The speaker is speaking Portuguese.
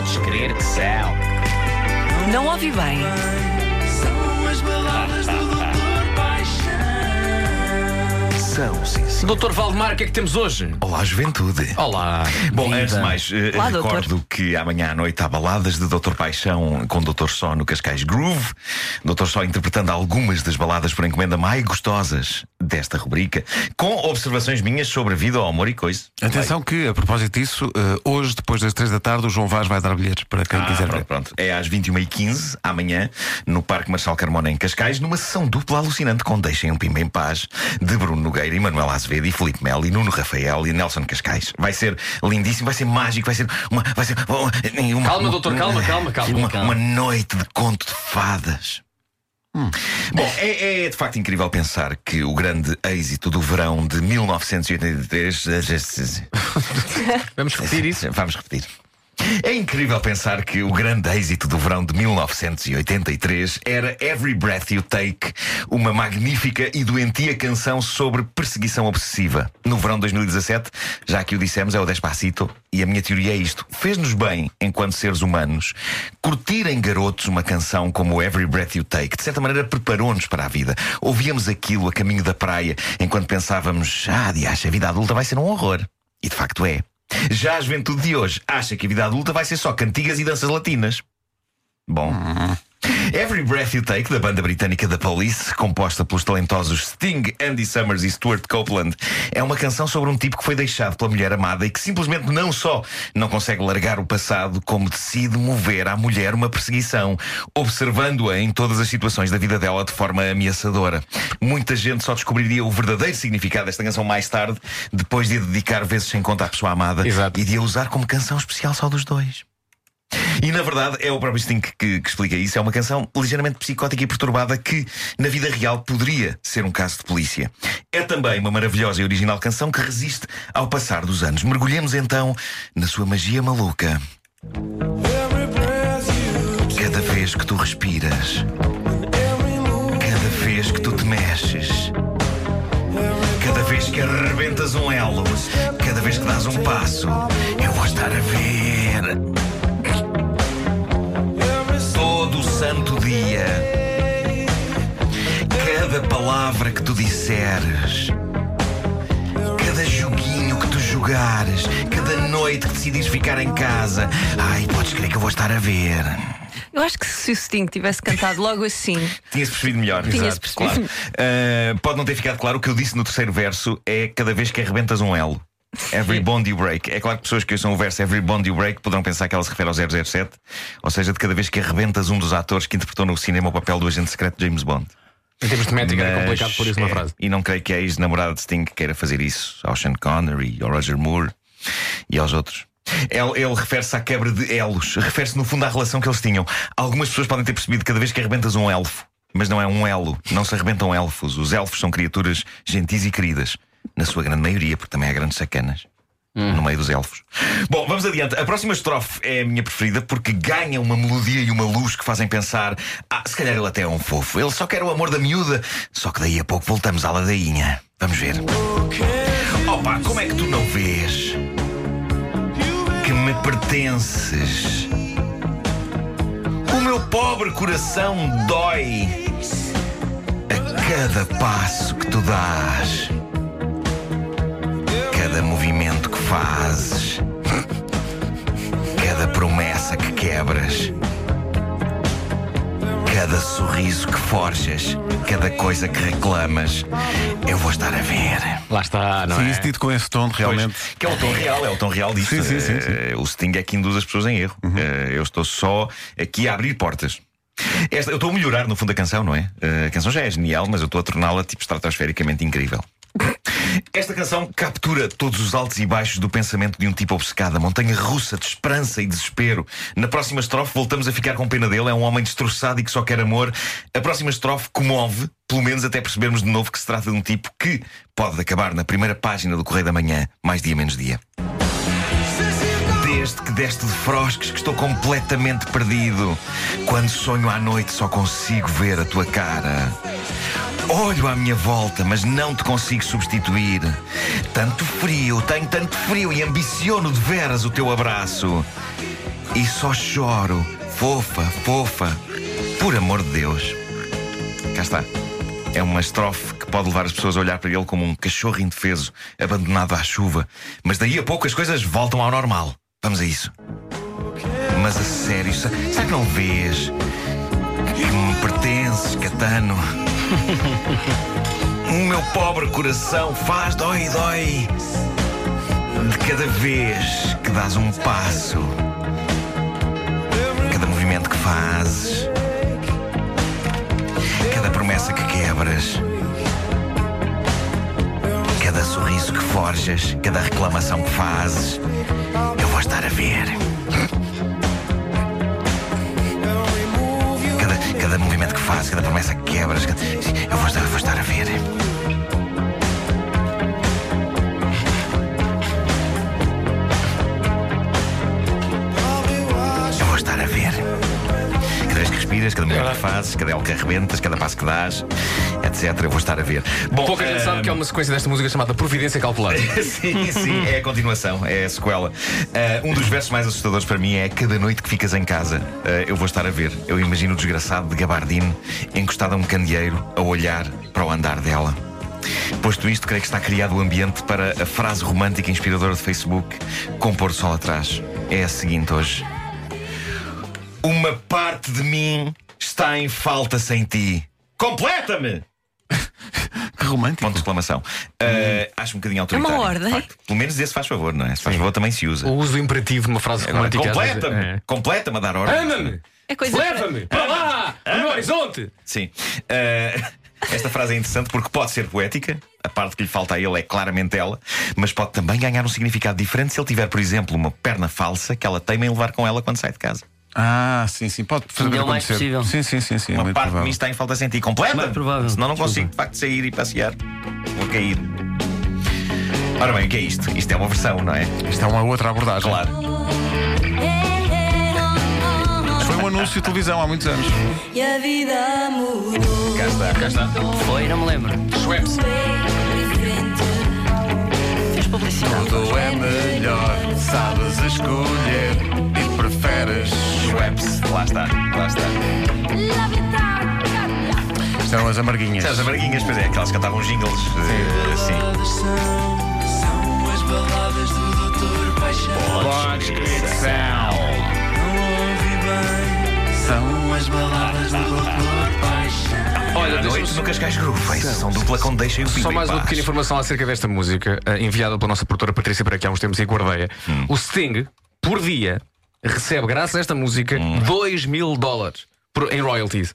Podes crer que são. Não ouvi bem. São as baladas do Doutor Paixão. São, sim, sim. Doutor Valdemar, o que é que temos hoje? Olá, juventude. Olá. Bom, Viva. antes de mais, eh, Olá, recordo que amanhã à noite há baladas de Doutor Paixão com Doutor Só no Cascais Groove. Doutor Só interpretando algumas das baladas por encomenda mais gostosas desta rubrica, com observações minhas sobre a vida, o amor e coisa. Atenção que, a propósito disso, eh, hoje, depois das três da tarde, o João Vaz vai dar bilhetes para quem Ah, quiser pronto, ver. pronto. É às 21h15, amanhã, no Parque Marçal Carmona, em Cascais, numa sessão dupla alucinante com Deixem um Pimba em Paz, de Bruno Nogueira, e Manuel Azevedo, e Felipe Melo, e Nuno Rafael, e Nelson Cascais. Vai ser lindíssimo, vai ser mágico, vai ser uma. Vai ser uma, uma- Calma, uma- doutor, calma, calma, calma, Uma, calma. uma noite de conto de fadas. Bom, é, é de facto incrível pensar que o grande êxito do verão de 1983. Vamos repetir isso? Vamos repetir. É incrível pensar que o grande êxito do verão de 1983 era Every Breath You Take, uma magnífica e doentia canção sobre perseguição obsessiva. No verão de 2017, já que o dissemos, é o Despacito, e a minha teoria é isto: fez-nos bem, enquanto seres humanos, curtirem garotos uma canção como Every Breath You Take. De certa maneira, preparou-nos para a vida. Ouvíamos aquilo a caminho da praia, enquanto pensávamos, ah, diacho, a vida adulta vai ser um horror. E de facto é. Já a juventude de hoje acha que a vida adulta vai ser só cantigas e danças latinas. Bom. Every Breath You Take, da banda britânica The Police, composta pelos talentosos Sting, Andy Summers e Stuart Copeland, é uma canção sobre um tipo que foi deixado pela mulher amada e que simplesmente não só não consegue largar o passado, como decide mover à mulher uma perseguição, observando-a em todas as situações da vida dela de forma ameaçadora. Muita gente só descobriria o verdadeiro significado desta canção mais tarde, depois de a dedicar vezes sem conta à pessoa amada Exato. e de a usar como canção especial só dos dois. E na verdade é o próprio Sting que, que explica isso. É uma canção ligeiramente psicótica e perturbada que, na vida real, poderia ser um caso de polícia. É também uma maravilhosa e original canção que resiste ao passar dos anos. Mergulhemos então na sua magia maluca. Cada vez que tu respiras, cada vez que tu te mexes, cada vez que arrebentas um elo, cada vez que dás um passo, eu vou estar a ver. O santo dia. Cada palavra que tu disseres, cada joguinho que tu jogares, cada noite que decidires ficar em casa. Ai, podes crer que eu vou estar a ver. Eu acho que se o Sting tivesse cantado logo assim, Tinha-se percebido melhor. Tinha-se Exato, percebido. claro. Ah, pode não ter ficado claro o que eu disse no terceiro verso é cada vez que arrebentas um elo. Every bond you break. É claro que pessoas que ouçam o verso Every bond you break poderão pensar que ela se refere ao 007, ou seja, de cada vez que arrebentas um dos atores que interpretou no cinema o papel do agente secreto James Bond. Em termos de métrica era Mas, complicado por isso uma é, frase. E não creio que a ex-namorada de Sting queira fazer isso ao Sean Connery, ao Roger Moore e aos outros. Ele, ele refere-se à quebra de elos, refere-se no fundo à relação que eles tinham. Algumas pessoas podem ter percebido que cada vez que arrebentas um elfo, mas não é um elo, não se arrebentam elfos. Os elfos são criaturas gentis e queridas, na sua grande maioria, porque também há grandes sacanas. No meio dos elfos. Bom, vamos adiante. A próxima estrofe é a minha preferida porque ganha uma melodia e uma luz que fazem pensar: ah, se calhar ele até é um fofo. Ele só quer o amor da miúda. Só que daí a pouco voltamos à ladainha. Vamos ver. Opa, como é que tu não vês que me pertences? O meu pobre coração dói a cada passo que tu dás, cada movimento que fazes, cada promessa que quebras. Cada sorriso que forjas, cada coisa que reclamas, eu vou estar a ver. Lá está, não Sim, é? isso dito com esse tom, realmente. Pois, que é o tom real, é o tom real disso. Sim, sim, sim, sim. Eh, O Sting é que induz as pessoas em erro. Eh, eu estou só aqui a abrir portas. Esta- eu estou a melhorar no fundo a canção, não é? Eh, a canção já é genial, mas eu estou a torná-la tipo estratosfericamente incrível. Esta canção captura todos os altos e baixos do pensamento de um tipo obcecado, a montanha russa de esperança e desespero. Na próxima estrofe voltamos a ficar com pena dele, é um homem destroçado e que só quer amor. A próxima estrofe comove, pelo menos até percebermos de novo que se trata de um tipo que pode acabar na primeira página do Correio da Manhã, mais dia menos dia. Este que deste de frosques que estou completamente perdido. Quando sonho à noite só consigo ver a tua cara. Olho à minha volta, mas não te consigo substituir. Tanto frio, tenho tanto frio e ambiciono de veras o teu abraço. E só choro, fofa, fofa, por amor de Deus. Cá está. É uma estrofe que pode levar as pessoas a olhar para ele como um cachorro indefeso, abandonado à chuva. Mas daí a pouco as coisas voltam ao normal. Vamos a isso. Mas a sério, será que não vês que me pertences, Catano? O meu pobre coração faz dói, dói. De cada vez que dás um passo, cada movimento que fazes, cada promessa que quebras, cada sorriso que forjas, cada reclamação que fazes, ver. Cada, cada movimento que fazes, cada promessa que quebras, cada- eu vou estar, vou estar a ver. Eu vou estar a ver. Que respiras, cada movimento que fazes, cada elo que arrebentas, cada passo que dás, etc. Eu vou estar a ver. Bom, Pouca gente sabe que é uma sequência desta música chamada Providência Calculada. sim, sim, é a continuação, é a sequela. Ah, um dos versos mais assustadores para mim é cada noite que ficas em casa, ah, eu vou estar a ver. Eu imagino o desgraçado de gabardine encostado a um candeeiro a olhar para o andar dela. Posto isto, creio que está criado o ambiente para a frase romântica inspiradora de Facebook com pôr sol atrás. É a seguinte hoje. Uma parte de mim está em falta sem ti. Completa-me! Que romântico. Ponto de exclamação. Uh, acho um bocadinho autoritário. uma ordem. de facto. Pelo menos esse faz favor, não é? Se faz favor também se usa. O uso imperativo de uma frase Agora, romântica. às vezes, completa-me! é. Completa-me a dar ordem. Ama-me! É coisa Leva-me para lá! No horizonte! Sim. Uh, esta frase é interessante porque pode ser poética, a parte que lhe falta a ele é claramente ela, mas pode também ganhar um significado diferente se ele tiver, por exemplo, uma perna falsa que ela teima em levar com ela quando sai de casa. Ah, sim, sim. Pode fazer É o mais acontecer. possível. Sim, sim, sim, sim. é Uma muito parte de mim está em falta sem ti. Completa! Mais provável. Senão não consigo de facto sair e passear. Vou cair. Ora bem, o que é isto? Isto é uma versão, não é? Isto é uma outra abordagem. Claro. Foi um anúncio de televisão há muitos anos. E a vida mudou. Cá está, cá está. Foi, não me lembro. Schweppes. Publicidade. Tudo é melhor, sabes escolher e preferes. Schweppes. Lá está, lá está. Isto eram as amarguinhas. As amarguinhas, pois é, aquelas que cantavam jingles. eh, sim. Baladas são, são as baladas do Doutor Paixão. Não ouvi bem. São as baladas do Doutor Noite no Cascais Groove. Sessão dupla com e o Pinto Só mais uma pequena informação acerca desta música, eh, enviada pela nossa produtora Patrícia para aqui há uns tempos e guardeia. Hum. O Sting, por dia, recebe, graças a esta música, Hum. 2 mil dólares por- em royalties.